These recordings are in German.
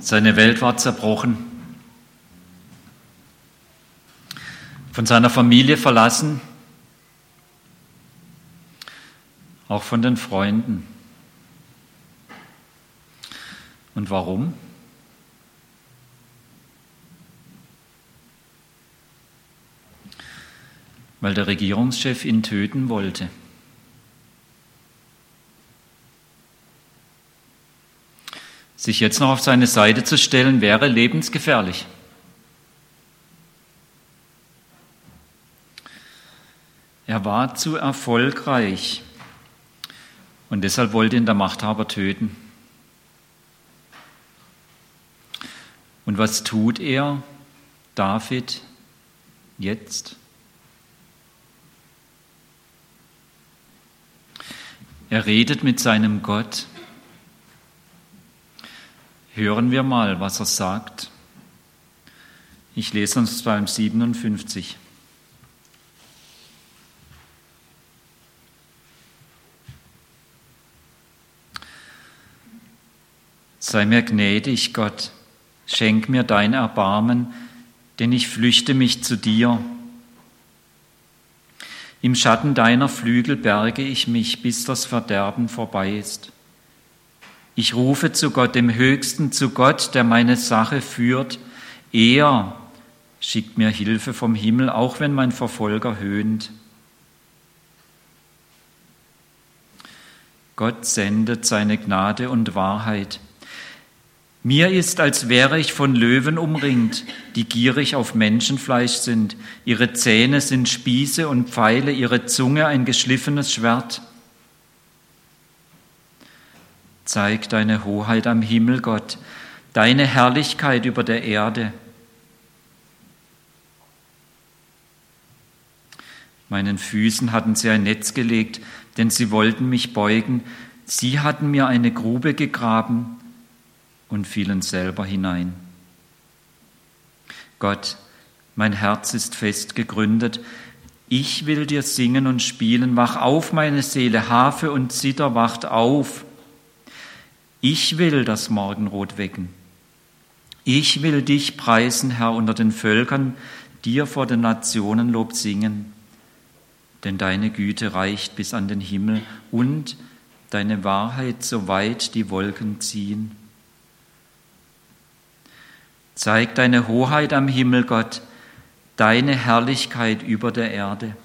Seine Welt war zerbrochen. Von seiner Familie verlassen, auch von den Freunden. Und warum? Weil der Regierungschef ihn töten wollte. Sich jetzt noch auf seine Seite zu stellen, wäre lebensgefährlich. Er war zu erfolgreich und deshalb wollte ihn der Machthaber töten. Und was tut er, David, jetzt? Er redet mit seinem Gott. Hören wir mal, was er sagt. Ich lese uns Psalm 57. Sei mir gnädig, Gott, schenk mir dein Erbarmen, denn ich flüchte mich zu dir. Im Schatten deiner Flügel berge ich mich, bis das Verderben vorbei ist. Ich rufe zu Gott, dem Höchsten, zu Gott, der meine Sache führt. Er schickt mir Hilfe vom Himmel, auch wenn mein Verfolger höhnt. Gott sendet seine Gnade und Wahrheit. Mir ist, als wäre ich von Löwen umringt, die gierig auf Menschenfleisch sind. Ihre Zähne sind Spieße und Pfeile, ihre Zunge ein geschliffenes Schwert. Zeig deine Hoheit am Himmel, Gott, deine Herrlichkeit über der Erde. Meinen Füßen hatten sie ein Netz gelegt, denn sie wollten mich beugen. Sie hatten mir eine Grube gegraben und fielen selber hinein. Gott, mein Herz ist fest gegründet. Ich will dir singen und spielen. Wach auf, meine Seele, Harfe und Zither, wacht auf. Ich will das Morgenrot wecken. Ich will dich preisen, Herr, unter den Völkern, dir vor den Nationen Lob singen. Denn deine Güte reicht bis an den Himmel und deine Wahrheit so weit die Wolken ziehen. Zeig deine Hoheit am Himmel, Gott, deine Herrlichkeit über der Erde.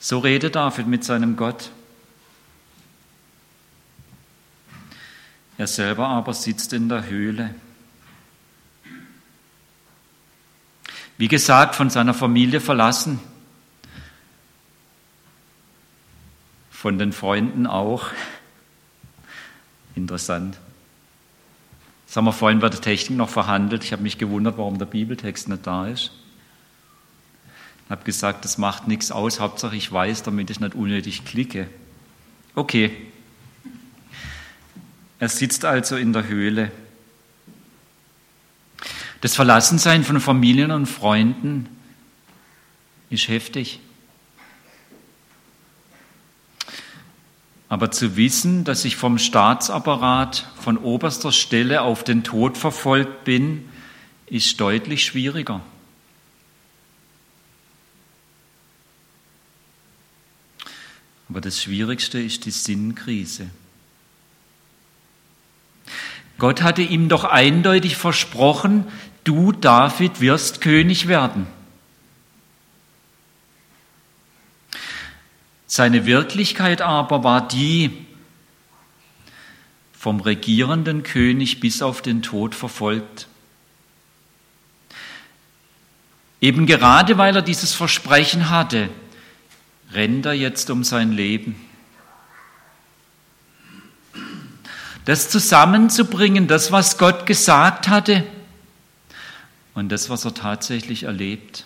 So redet David mit seinem Gott. Er selber aber sitzt in der Höhle. Wie gesagt, von seiner Familie verlassen. von den Freunden auch. Interessant. Das haben wir vorhin bei der Technik noch verhandelt. Ich habe mich gewundert, warum der Bibeltext nicht da ist. Ich habe gesagt, das macht nichts aus, Hauptsache ich weiß, damit ich nicht unnötig klicke. Okay. Er sitzt also in der Höhle. Das Verlassensein von Familien und Freunden ist heftig. Aber zu wissen, dass ich vom Staatsapparat von oberster Stelle auf den Tod verfolgt bin, ist deutlich schwieriger. Aber das Schwierigste ist die Sinnkrise. Gott hatte ihm doch eindeutig versprochen, du David wirst König werden. Seine Wirklichkeit aber war die, vom regierenden König bis auf den Tod verfolgt. Eben gerade weil er dieses Versprechen hatte, rennt er jetzt um sein Leben. Das zusammenzubringen, das, was Gott gesagt hatte und das, was er tatsächlich erlebt,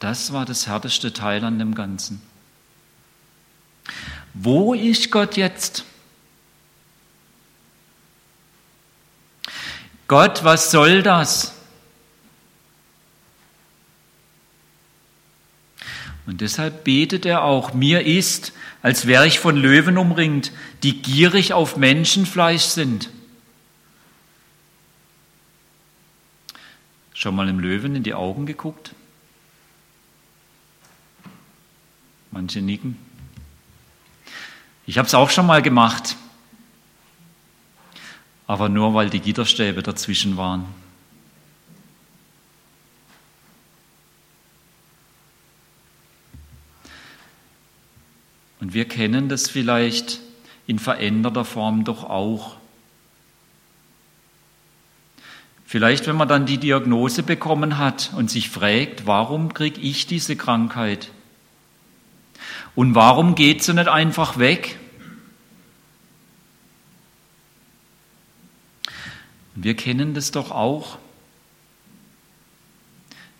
das war das härteste Teil an dem Ganzen. Wo ist Gott jetzt? Gott, was soll das? Und deshalb betet er auch, mir ist, als wäre ich von Löwen umringt, die gierig auf Menschenfleisch sind. Schon mal im Löwen in die Augen geguckt? Manche nicken. Ich habe es auch schon mal gemacht, aber nur weil die Gitterstäbe dazwischen waren. Und wir kennen das vielleicht in veränderter Form doch auch. Vielleicht, wenn man dann die Diagnose bekommen hat und sich fragt, warum kriege ich diese Krankheit? Und warum geht sie nicht einfach weg? Wir kennen das doch auch.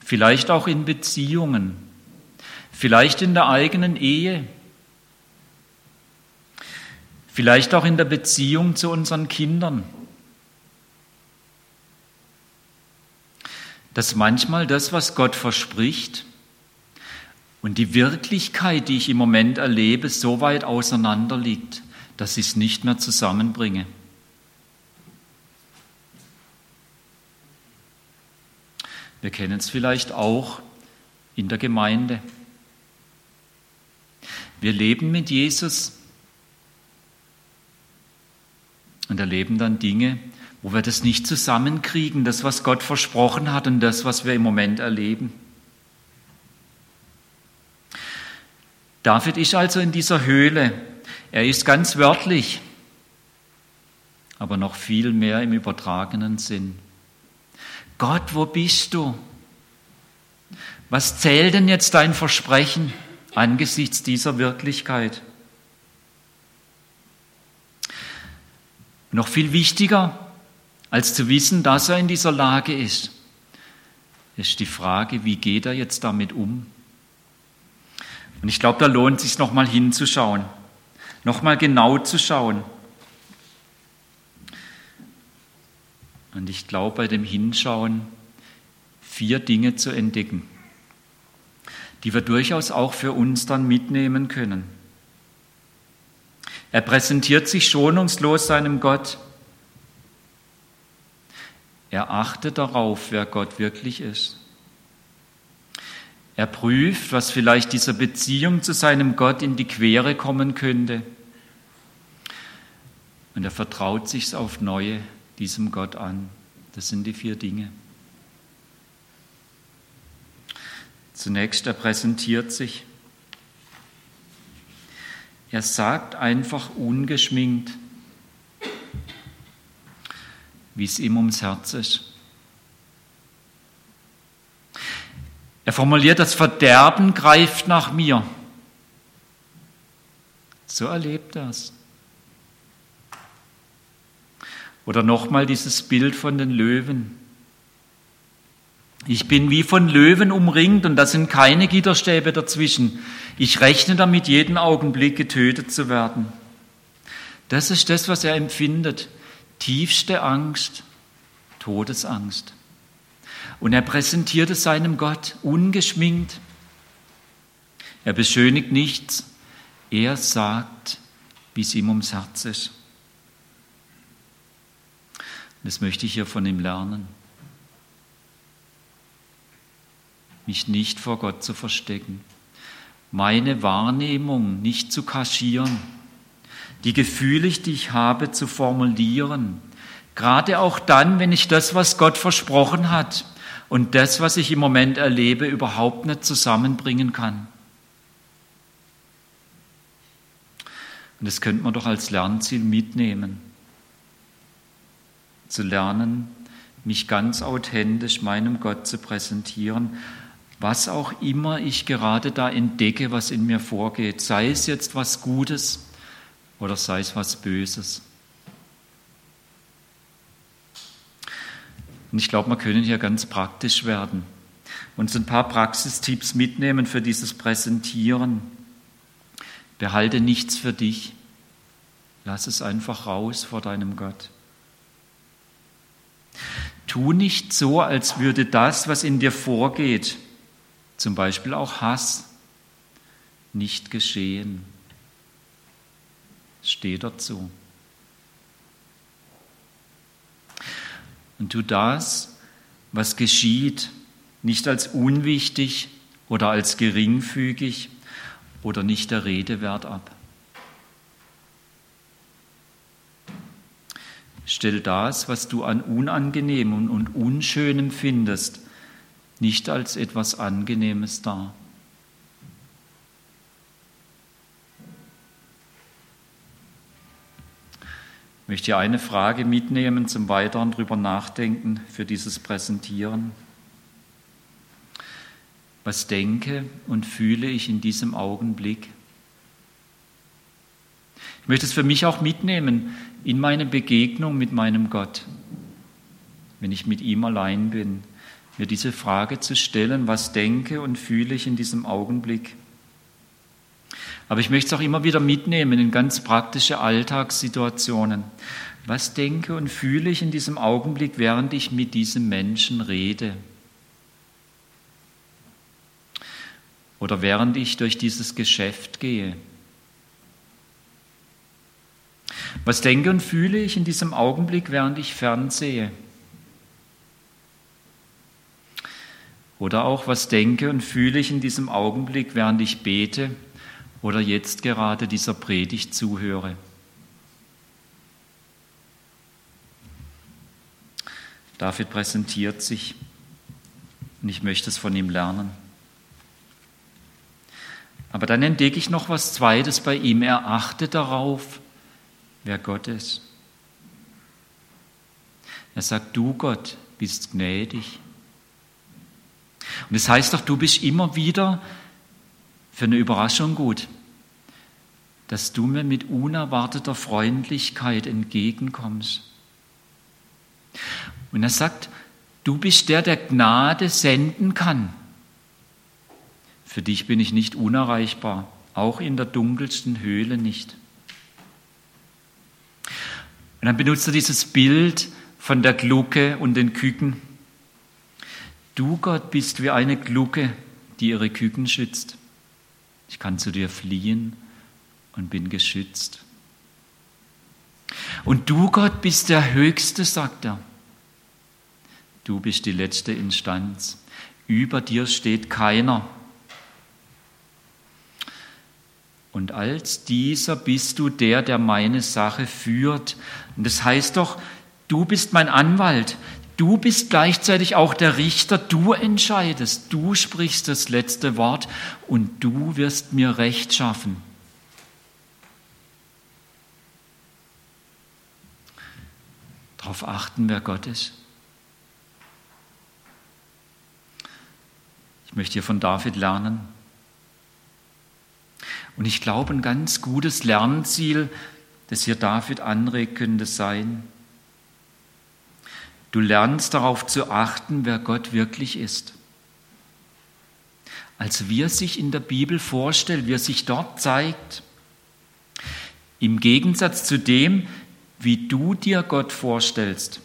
Vielleicht auch in Beziehungen, vielleicht in der eigenen Ehe, vielleicht auch in der Beziehung zu unseren Kindern. Dass manchmal das, was Gott verspricht, und die Wirklichkeit, die ich im Moment erlebe, so weit auseinander liegt, dass ich es nicht mehr zusammenbringe. Wir kennen es vielleicht auch in der Gemeinde. Wir leben mit Jesus und erleben dann Dinge, wo wir das nicht zusammenkriegen, das, was Gott versprochen hat und das, was wir im Moment erleben. David ist also in dieser Höhle. Er ist ganz wörtlich, aber noch viel mehr im übertragenen Sinn. Gott, wo bist du? Was zählt denn jetzt dein Versprechen angesichts dieser Wirklichkeit? Noch viel wichtiger, als zu wissen, dass er in dieser Lage ist, ist die Frage, wie geht er jetzt damit um? Und ich glaube, da lohnt es sich nochmal hinzuschauen, nochmal genau zu schauen. Und ich glaube, bei dem Hinschauen vier Dinge zu entdecken, die wir durchaus auch für uns dann mitnehmen können. Er präsentiert sich schonungslos seinem Gott. Er achtet darauf, wer Gott wirklich ist. Er prüft, was vielleicht dieser Beziehung zu seinem Gott in die Quere kommen könnte. Und er vertraut sich auf Neue diesem Gott an. Das sind die vier Dinge. Zunächst, er präsentiert sich. Er sagt einfach ungeschminkt, wie es ihm ums Herz ist. Er formuliert, das Verderben greift nach mir. So erlebt er es. Oder nochmal dieses Bild von den Löwen. Ich bin wie von Löwen umringt und da sind keine Gitterstäbe dazwischen. Ich rechne damit, jeden Augenblick getötet zu werden. Das ist das, was er empfindet. Tiefste Angst, Todesangst. Und er präsentiert es seinem Gott ungeschminkt. Er beschönigt nichts. Er sagt, wie es ihm ums Herz ist. Das möchte ich hier von ihm lernen. Mich nicht vor Gott zu verstecken, meine Wahrnehmung nicht zu kaschieren, die Gefühle, die ich habe, zu formulieren, gerade auch dann, wenn ich das, was Gott versprochen hat und das, was ich im Moment erlebe, überhaupt nicht zusammenbringen kann. Und das könnte man doch als Lernziel mitnehmen zu lernen, mich ganz authentisch meinem Gott zu präsentieren, was auch immer ich gerade da entdecke, was in mir vorgeht, sei es jetzt was Gutes oder sei es was Böses. Und ich glaube, wir können hier ganz praktisch werden und so ein paar Praxistipps mitnehmen für dieses Präsentieren. Behalte nichts für dich. Lass es einfach raus vor deinem Gott. Tu nicht so, als würde das, was in dir vorgeht, zum Beispiel auch Hass, nicht geschehen. Steh dazu. Und tu das, was geschieht, nicht als unwichtig oder als geringfügig oder nicht der Rede wert ab. Stell das, was du an Unangenehmem und Unschönem findest, nicht als etwas Angenehmes dar. Ich möchte hier eine Frage mitnehmen zum weiteren drüber nachdenken für dieses Präsentieren. Was denke und fühle ich in diesem Augenblick? Ich möchte es für mich auch mitnehmen in meine Begegnung mit meinem Gott, wenn ich mit ihm allein bin, mir diese Frage zu stellen, was denke und fühle ich in diesem Augenblick. Aber ich möchte es auch immer wieder mitnehmen in ganz praktische Alltagssituationen. Was denke und fühle ich in diesem Augenblick, während ich mit diesem Menschen rede? Oder während ich durch dieses Geschäft gehe? Was denke und fühle ich in diesem Augenblick, während ich fernsehe? Oder auch, was denke und fühle ich in diesem Augenblick, während ich bete oder jetzt gerade dieser Predigt zuhöre? David präsentiert sich und ich möchte es von ihm lernen. Aber dann entdecke ich noch was Zweites bei ihm. Er achtet darauf, wer Gott ist. Er sagt, du Gott bist gnädig. Und das heißt doch, du bist immer wieder für eine Überraschung gut, dass du mir mit unerwarteter Freundlichkeit entgegenkommst. Und er sagt, du bist der, der Gnade senden kann. Für dich bin ich nicht unerreichbar, auch in der dunkelsten Höhle nicht. Und dann benutzt er dieses Bild von der Glucke und den Küken. Du, Gott, bist wie eine Glucke, die ihre Küken schützt. Ich kann zu dir fliehen und bin geschützt. Und du, Gott, bist der Höchste, sagt er. Du bist die letzte Instanz. Über dir steht keiner. Und als dieser bist du der, der meine Sache führt. Und das heißt doch, du bist mein Anwalt. Du bist gleichzeitig auch der Richter. Du entscheidest. Du sprichst das letzte Wort und du wirst mir Recht schaffen. Darauf achten, wer Gott ist. Ich möchte hier von David lernen. Und ich glaube, ein ganz gutes Lernziel, das hier David anregt, könnte sein, du lernst darauf zu achten, wer Gott wirklich ist. Als wie er sich in der Bibel vorstellt, wie er sich dort zeigt. Im Gegensatz zu dem, wie du dir Gott vorstellst.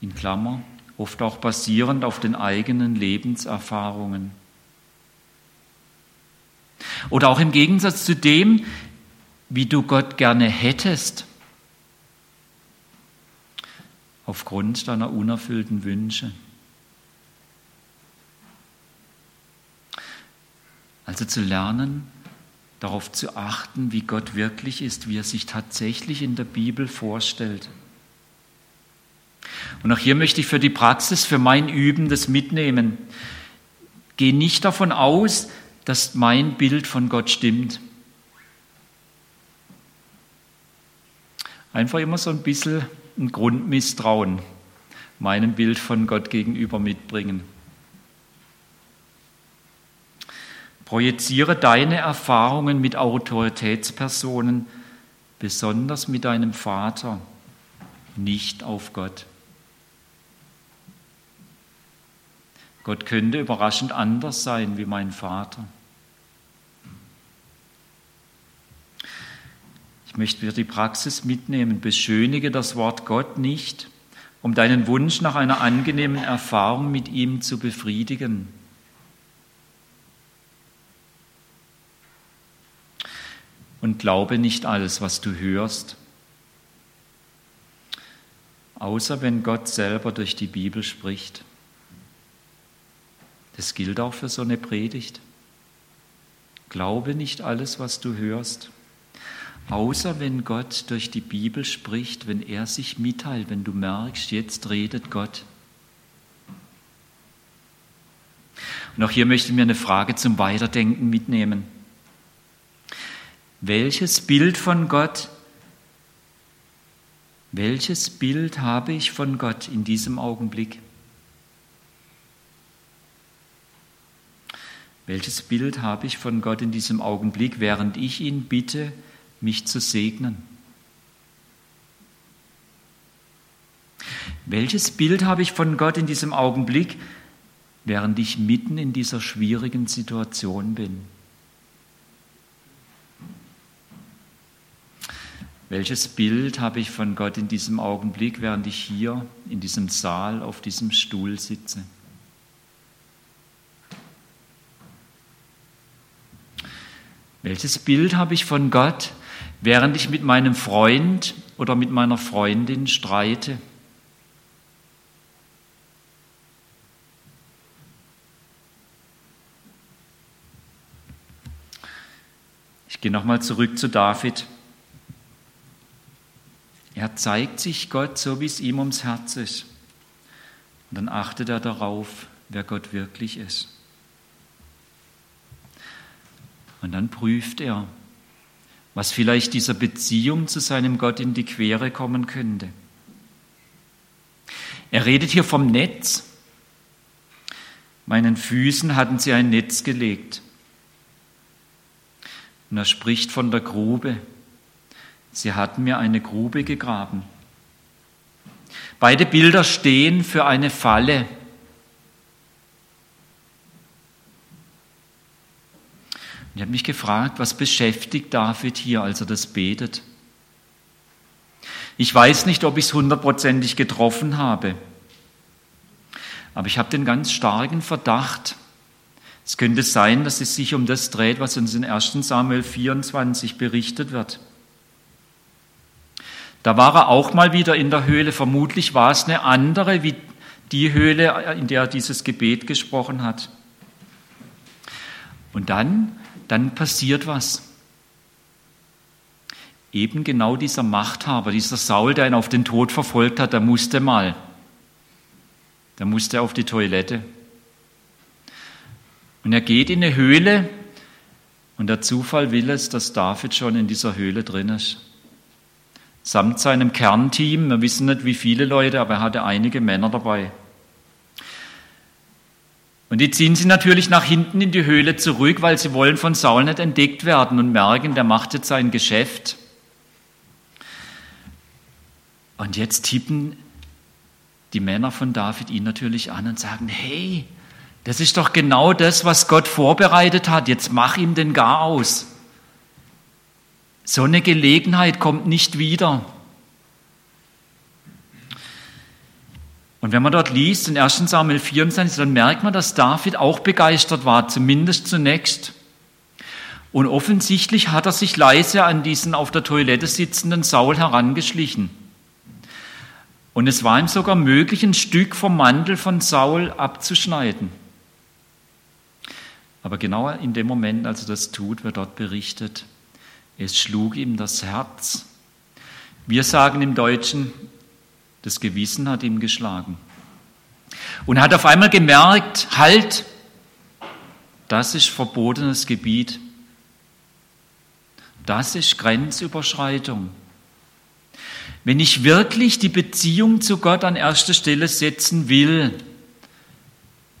In Klammer, oft auch basierend auf den eigenen Lebenserfahrungen. Oder auch im Gegensatz zu dem, wie du Gott gerne hättest, aufgrund deiner unerfüllten Wünsche. Also zu lernen, darauf zu achten, wie Gott wirklich ist, wie er sich tatsächlich in der Bibel vorstellt. Und auch hier möchte ich für die Praxis, für mein Üben das mitnehmen. Geh nicht davon aus, dass mein Bild von Gott stimmt. Einfach immer so ein bisschen ein Grundmisstrauen meinem Bild von Gott gegenüber mitbringen. Projiziere deine Erfahrungen mit Autoritätspersonen, besonders mit deinem Vater, nicht auf Gott. Gott könnte überraschend anders sein wie mein Vater. Ich möchte dir die Praxis mitnehmen. Beschönige das Wort Gott nicht, um deinen Wunsch nach einer angenehmen Erfahrung mit ihm zu befriedigen. und glaube nicht alles, was du hörst, außer wenn Gott selber durch die Bibel spricht. Das gilt auch für so eine Predigt. Glaube nicht alles, was du hörst, außer wenn Gott durch die Bibel spricht, wenn er sich mitteilt, wenn du merkst, jetzt redet Gott. Und auch hier möchte ich mir eine Frage zum Weiterdenken mitnehmen. Welches Bild von Gott, welches Bild habe ich von Gott in diesem Augenblick? Welches Bild habe ich von Gott in diesem Augenblick, während ich ihn bitte, mich zu segnen? Welches Bild habe ich von Gott in diesem Augenblick, während ich mitten in dieser schwierigen Situation bin? Welches Bild habe ich von Gott in diesem Augenblick, während ich hier in diesem Saal auf diesem Stuhl sitze? Welches Bild habe ich von Gott, während ich mit meinem Freund oder mit meiner Freundin streite? Ich gehe nochmal zurück zu David. Er zeigt sich Gott so, wie es ihm ums Herz ist. Und dann achtet er darauf, wer Gott wirklich ist. Und dann prüft er, was vielleicht dieser Beziehung zu seinem Gott in die Quere kommen könnte. Er redet hier vom Netz. Meinen Füßen hatten sie ein Netz gelegt. Und er spricht von der Grube. Sie hatten mir eine Grube gegraben. Beide Bilder stehen für eine Falle. Ich habe mich gefragt, was beschäftigt David hier, als er das betet? Ich weiß nicht, ob ich es hundertprozentig getroffen habe, aber ich habe den ganz starken Verdacht, es könnte sein, dass es sich um das dreht, was uns in 1 Samuel 24 berichtet wird. Da war er auch mal wieder in der Höhle. Vermutlich war es eine andere wie die Höhle, in der er dieses Gebet gesprochen hat. Und dann dann passiert was. Eben genau dieser Machthaber, dieser Saul, der ihn auf den Tod verfolgt hat, der musste mal. Der musste auf die Toilette. Und er geht in eine Höhle und der Zufall will es, dass David schon in dieser Höhle drin ist. Samt seinem Kernteam, wir wissen nicht wie viele Leute, aber er hatte einige Männer dabei. Und die ziehen sie natürlich nach hinten in die Höhle zurück, weil sie wollen von Saul nicht entdeckt werden und merken, der macht jetzt sein Geschäft. Und jetzt tippen die Männer von David ihn natürlich an und sagen, hey, das ist doch genau das, was Gott vorbereitet hat, jetzt mach ihm den Gar aus. So eine Gelegenheit kommt nicht wieder. Und wenn man dort liest in 1 Samuel 24, dann merkt man, dass David auch begeistert war, zumindest zunächst. Und offensichtlich hat er sich leise an diesen auf der Toilette sitzenden Saul herangeschlichen. Und es war ihm sogar möglich, ein Stück vom Mantel von Saul abzuschneiden. Aber genau in dem Moment, als er das tut, wird dort berichtet, es schlug ihm das Herz. Wir sagen im Deutschen, das Gewissen hat ihm geschlagen. Und hat auf einmal gemerkt, halt, das ist verbotenes Gebiet. Das ist Grenzüberschreitung. Wenn ich wirklich die Beziehung zu Gott an erste Stelle setzen will,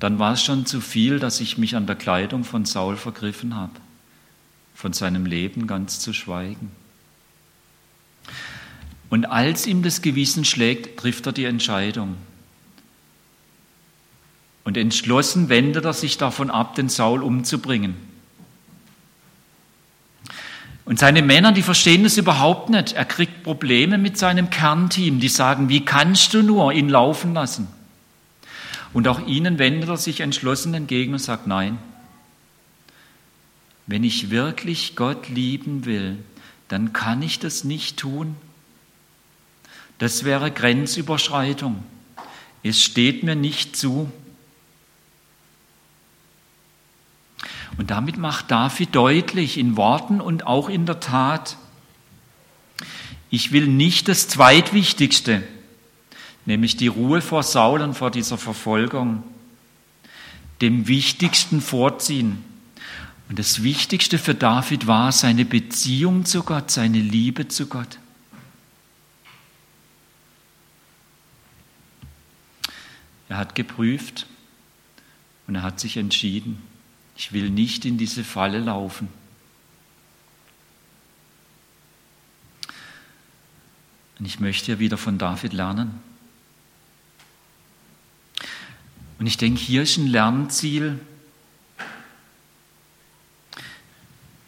dann war es schon zu viel, dass ich mich an der Kleidung von Saul vergriffen habe, von seinem Leben ganz zu schweigen. Und als ihm das Gewissen schlägt, trifft er die Entscheidung. Und entschlossen wendet er sich davon ab, den Saul umzubringen. Und seine Männer, die verstehen das überhaupt nicht. Er kriegt Probleme mit seinem Kernteam. Die sagen, wie kannst du nur ihn laufen lassen? Und auch ihnen wendet er sich entschlossen entgegen und sagt, nein, wenn ich wirklich Gott lieben will, dann kann ich das nicht tun. Das wäre Grenzüberschreitung. Es steht mir nicht zu. Und damit macht David deutlich in Worten und auch in der Tat, ich will nicht das Zweitwichtigste, nämlich die Ruhe vor Saul und vor dieser Verfolgung, dem Wichtigsten vorziehen. Und das Wichtigste für David war seine Beziehung zu Gott, seine Liebe zu Gott. Er hat geprüft und er hat sich entschieden, ich will nicht in diese Falle laufen. Und ich möchte ja wieder von David lernen. Und ich denke, hier ist ein Lernziel.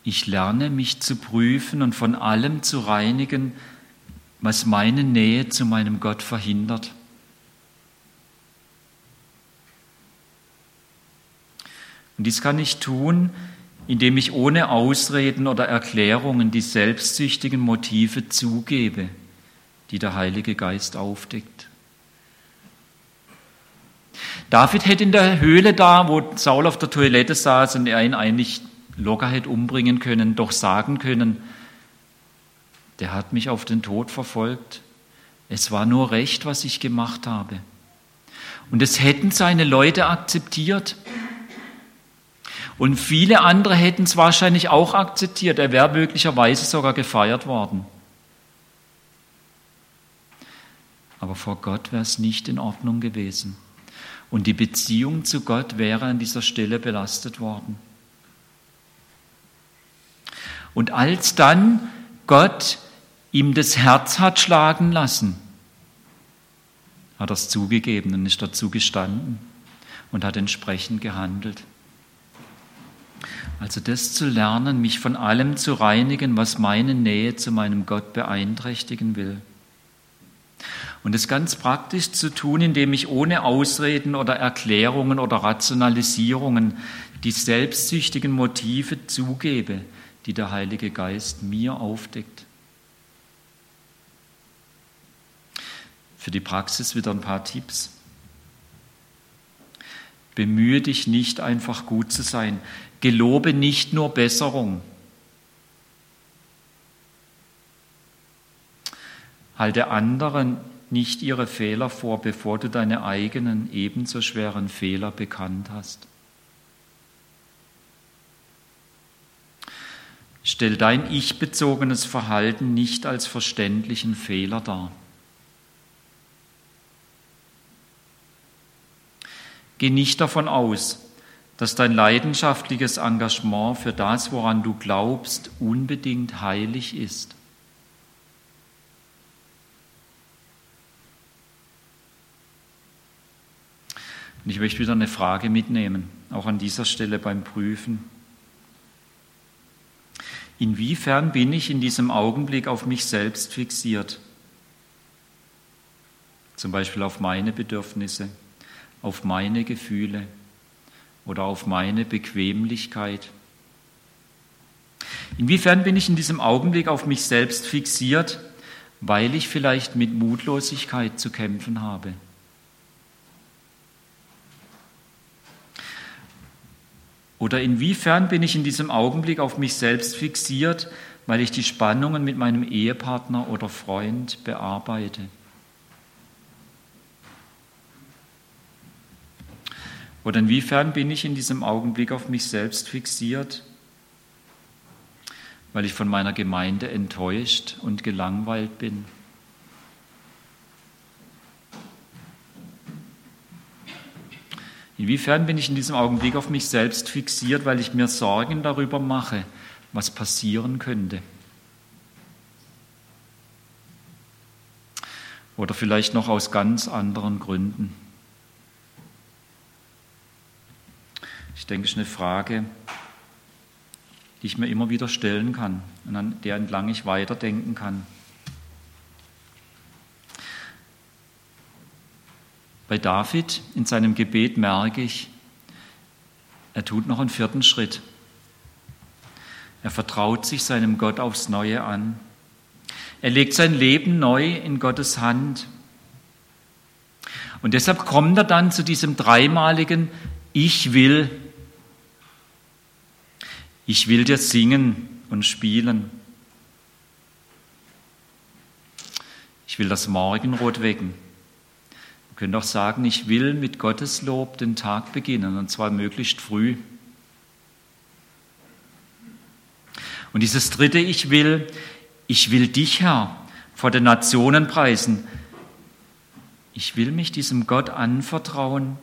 Ich lerne mich zu prüfen und von allem zu reinigen, was meine Nähe zu meinem Gott verhindert. Und dies kann ich tun, indem ich ohne Ausreden oder Erklärungen die selbstsüchtigen Motive zugebe, die der Heilige Geist aufdeckt. David hätte in der Höhle da, wo Saul auf der Toilette saß und er ihn eigentlich locker hätte umbringen können, doch sagen können, der hat mich auf den Tod verfolgt. Es war nur recht, was ich gemacht habe. Und es hätten seine Leute akzeptiert. Und viele andere hätten es wahrscheinlich auch akzeptiert. Er wäre möglicherweise sogar gefeiert worden. Aber vor Gott wäre es nicht in Ordnung gewesen. Und die Beziehung zu Gott wäre an dieser Stelle belastet worden. Und als dann Gott ihm das Herz hat schlagen lassen, hat er es zugegeben und ist dazu gestanden und hat entsprechend gehandelt. Also das zu lernen, mich von allem zu reinigen, was meine Nähe zu meinem Gott beeinträchtigen will. Und das ganz praktisch zu tun, indem ich ohne Ausreden oder Erklärungen oder Rationalisierungen die selbstsüchtigen Motive zugebe, die der Heilige Geist mir aufdeckt. Für die Praxis wieder ein paar Tipps. Bemühe dich nicht einfach gut zu sein. Gelobe nicht nur Besserung. Halte anderen nicht ihre Fehler vor, bevor du deine eigenen ebenso schweren Fehler bekannt hast. Stell dein ich-bezogenes Verhalten nicht als verständlichen Fehler dar. Geh nicht davon aus, dass dein leidenschaftliches Engagement für das, woran du glaubst, unbedingt heilig ist. Und ich möchte wieder eine Frage mitnehmen, auch an dieser Stelle beim Prüfen. Inwiefern bin ich in diesem Augenblick auf mich selbst fixiert? Zum Beispiel auf meine Bedürfnisse, auf meine Gefühle oder auf meine Bequemlichkeit. Inwiefern bin ich in diesem Augenblick auf mich selbst fixiert, weil ich vielleicht mit Mutlosigkeit zu kämpfen habe? Oder inwiefern bin ich in diesem Augenblick auf mich selbst fixiert, weil ich die Spannungen mit meinem Ehepartner oder Freund bearbeite? Oder inwiefern bin ich in diesem Augenblick auf mich selbst fixiert, weil ich von meiner Gemeinde enttäuscht und gelangweilt bin? Inwiefern bin ich in diesem Augenblick auf mich selbst fixiert, weil ich mir Sorgen darüber mache, was passieren könnte? Oder vielleicht noch aus ganz anderen Gründen. Ich denke, es ist eine Frage, die ich mir immer wieder stellen kann und an der entlang ich weiterdenken kann. Bei David in seinem Gebet merke ich, er tut noch einen vierten Schritt. Er vertraut sich seinem Gott aufs Neue an. Er legt sein Leben neu in Gottes Hand. Und deshalb kommt er dann zu diesem dreimaligen Ich will. Ich will dir singen und spielen. Ich will das Morgenrot wecken. Man könnte auch sagen, ich will mit Gottes Lob den Tag beginnen, und zwar möglichst früh. Und dieses dritte Ich will, ich will dich, Herr, vor den Nationen preisen. Ich will mich diesem Gott anvertrauen,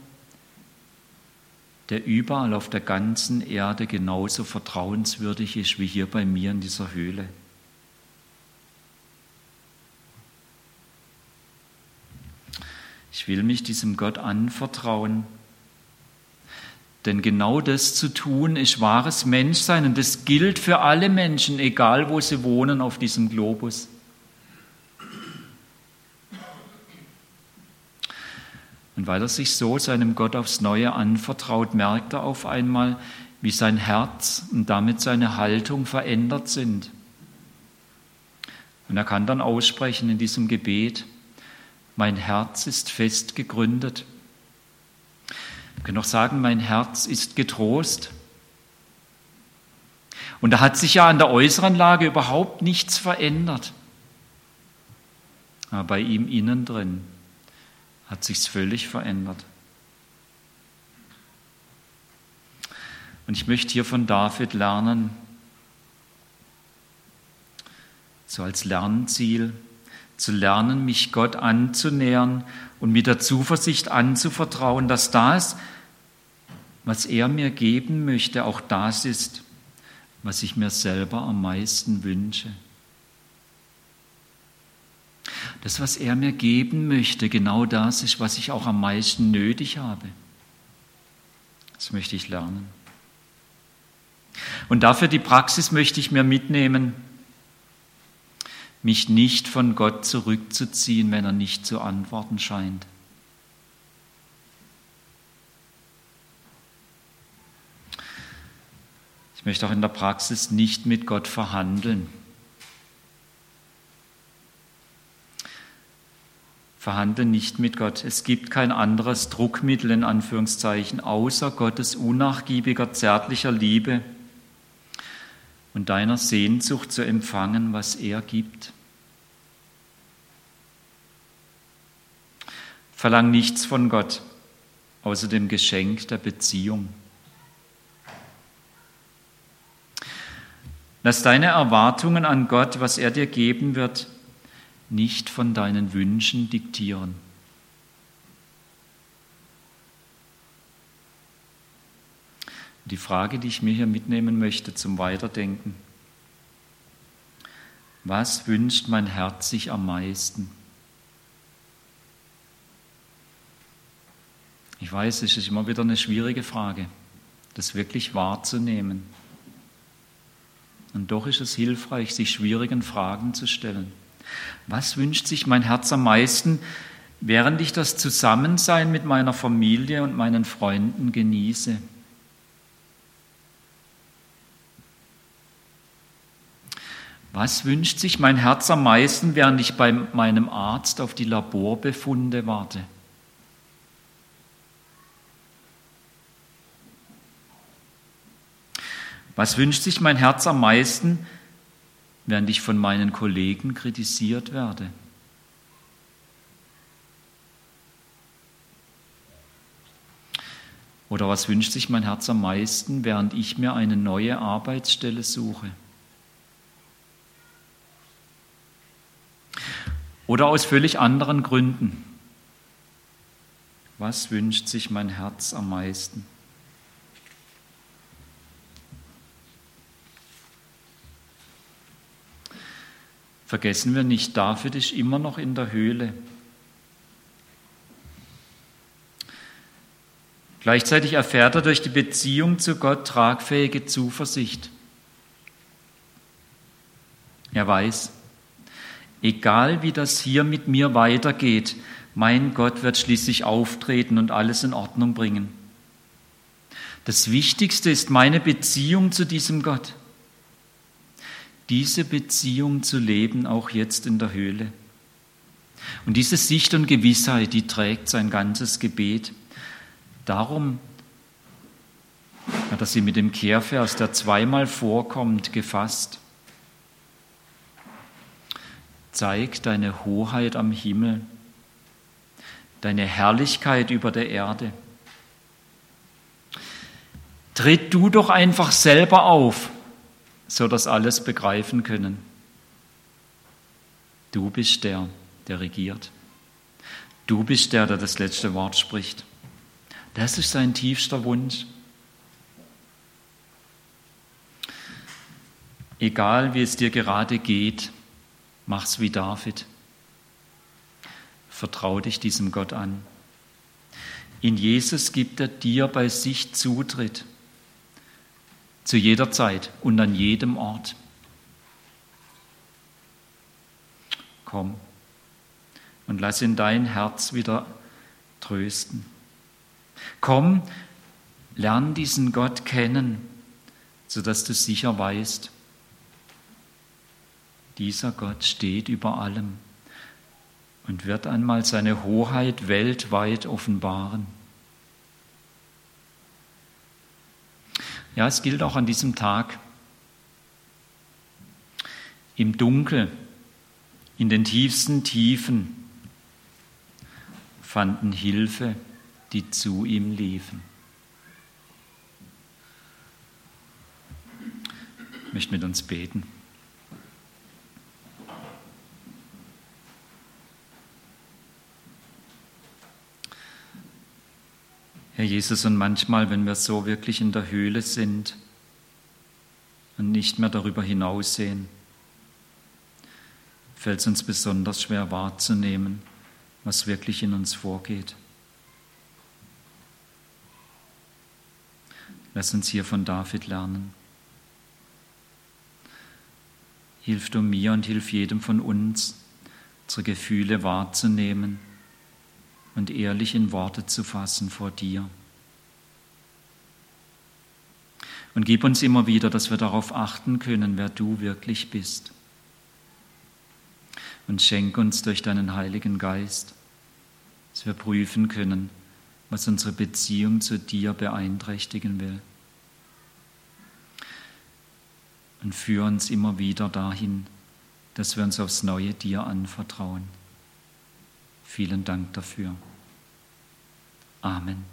der überall auf der ganzen Erde genauso vertrauenswürdig ist wie hier bei mir in dieser Höhle. Ich will mich diesem Gott anvertrauen. Denn genau das zu tun ist wahres Menschsein und das gilt für alle Menschen, egal wo sie wohnen auf diesem Globus. Und weil er sich so seinem Gott aufs Neue anvertraut, merkt er auf einmal, wie sein Herz und damit seine Haltung verändert sind. Und er kann dann aussprechen in diesem Gebet, mein Herz ist fest gegründet. Wir können auch sagen, mein Herz ist getrost. Und da hat sich ja an der äußeren Lage überhaupt nichts verändert. Aber bei ihm innen drin hat sich's völlig verändert. Und ich möchte hier von David lernen, so als Lernziel, zu lernen, mich Gott anzunähern und mit der Zuversicht anzuvertrauen, dass das, was er mir geben möchte, auch das ist, was ich mir selber am meisten wünsche. Das, was er mir geben möchte, genau das ist, was ich auch am meisten nötig habe. Das möchte ich lernen. Und dafür die Praxis möchte ich mir mitnehmen, mich nicht von Gott zurückzuziehen, wenn er nicht zu antworten scheint. Ich möchte auch in der Praxis nicht mit Gott verhandeln. Verhandle nicht mit Gott. Es gibt kein anderes Druckmittel in Anführungszeichen außer Gottes unnachgiebiger, zärtlicher Liebe und deiner Sehnsucht zu empfangen, was er gibt. Verlang nichts von Gott außer dem Geschenk der Beziehung. Lass deine Erwartungen an Gott, was er dir geben wird, nicht von deinen Wünschen diktieren. Die Frage, die ich mir hier mitnehmen möchte zum Weiterdenken. Was wünscht mein Herz sich am meisten? Ich weiß, es ist immer wieder eine schwierige Frage, das wirklich wahrzunehmen. Und doch ist es hilfreich, sich schwierigen Fragen zu stellen. Was wünscht sich mein Herz am meisten, während ich das Zusammensein mit meiner Familie und meinen Freunden genieße? Was wünscht sich mein Herz am meisten, während ich bei meinem Arzt auf die Laborbefunde warte? Was wünscht sich mein Herz am meisten, während ich von meinen Kollegen kritisiert werde? Oder was wünscht sich mein Herz am meisten, während ich mir eine neue Arbeitsstelle suche? Oder aus völlig anderen Gründen. Was wünscht sich mein Herz am meisten? Vergessen wir nicht, David ist immer noch in der Höhle. Gleichzeitig erfährt er durch die Beziehung zu Gott tragfähige Zuversicht. Er weiß, egal wie das hier mit mir weitergeht, mein Gott wird schließlich auftreten und alles in Ordnung bringen. Das Wichtigste ist meine Beziehung zu diesem Gott. Diese Beziehung zu leben, auch jetzt in der Höhle. Und diese Sicht und Gewissheit, die trägt sein ganzes Gebet. Darum hat er sie mit dem Kehrvers, der zweimal vorkommt, gefasst. Zeig deine Hoheit am Himmel, deine Herrlichkeit über der Erde. Tritt du doch einfach selber auf, so dass alles begreifen können. Du bist der, der regiert. Du bist der, der das letzte Wort spricht. Das ist sein tiefster Wunsch. Egal wie es dir gerade geht, mach's wie David. Vertrau dich diesem Gott an. In Jesus gibt er dir bei sich Zutritt. Zu jeder Zeit und an jedem Ort. Komm und lass in dein Herz wieder trösten. Komm, lern diesen Gott kennen, sodass du sicher weißt, dieser Gott steht über allem und wird einmal seine Hoheit weltweit offenbaren. Ja, es gilt auch an diesem Tag. Im Dunkel, in den tiefsten Tiefen fanden Hilfe, die zu ihm liefen. Ich möchte mit uns beten. Herr Jesus, und manchmal, wenn wir so wirklich in der Höhle sind und nicht mehr darüber hinaussehen, fällt es uns besonders schwer wahrzunehmen, was wirklich in uns vorgeht. Lass uns hier von David lernen. Hilf du mir und hilf jedem von uns, unsere Gefühle wahrzunehmen und ehrlich in Worte zu fassen vor dir. Und gib uns immer wieder, dass wir darauf achten können, wer du wirklich bist. Und schenk uns durch deinen Heiligen Geist, dass wir prüfen können, was unsere Beziehung zu dir beeinträchtigen will. Und führe uns immer wieder dahin, dass wir uns aufs Neue dir anvertrauen. Vielen Dank dafür. Amen.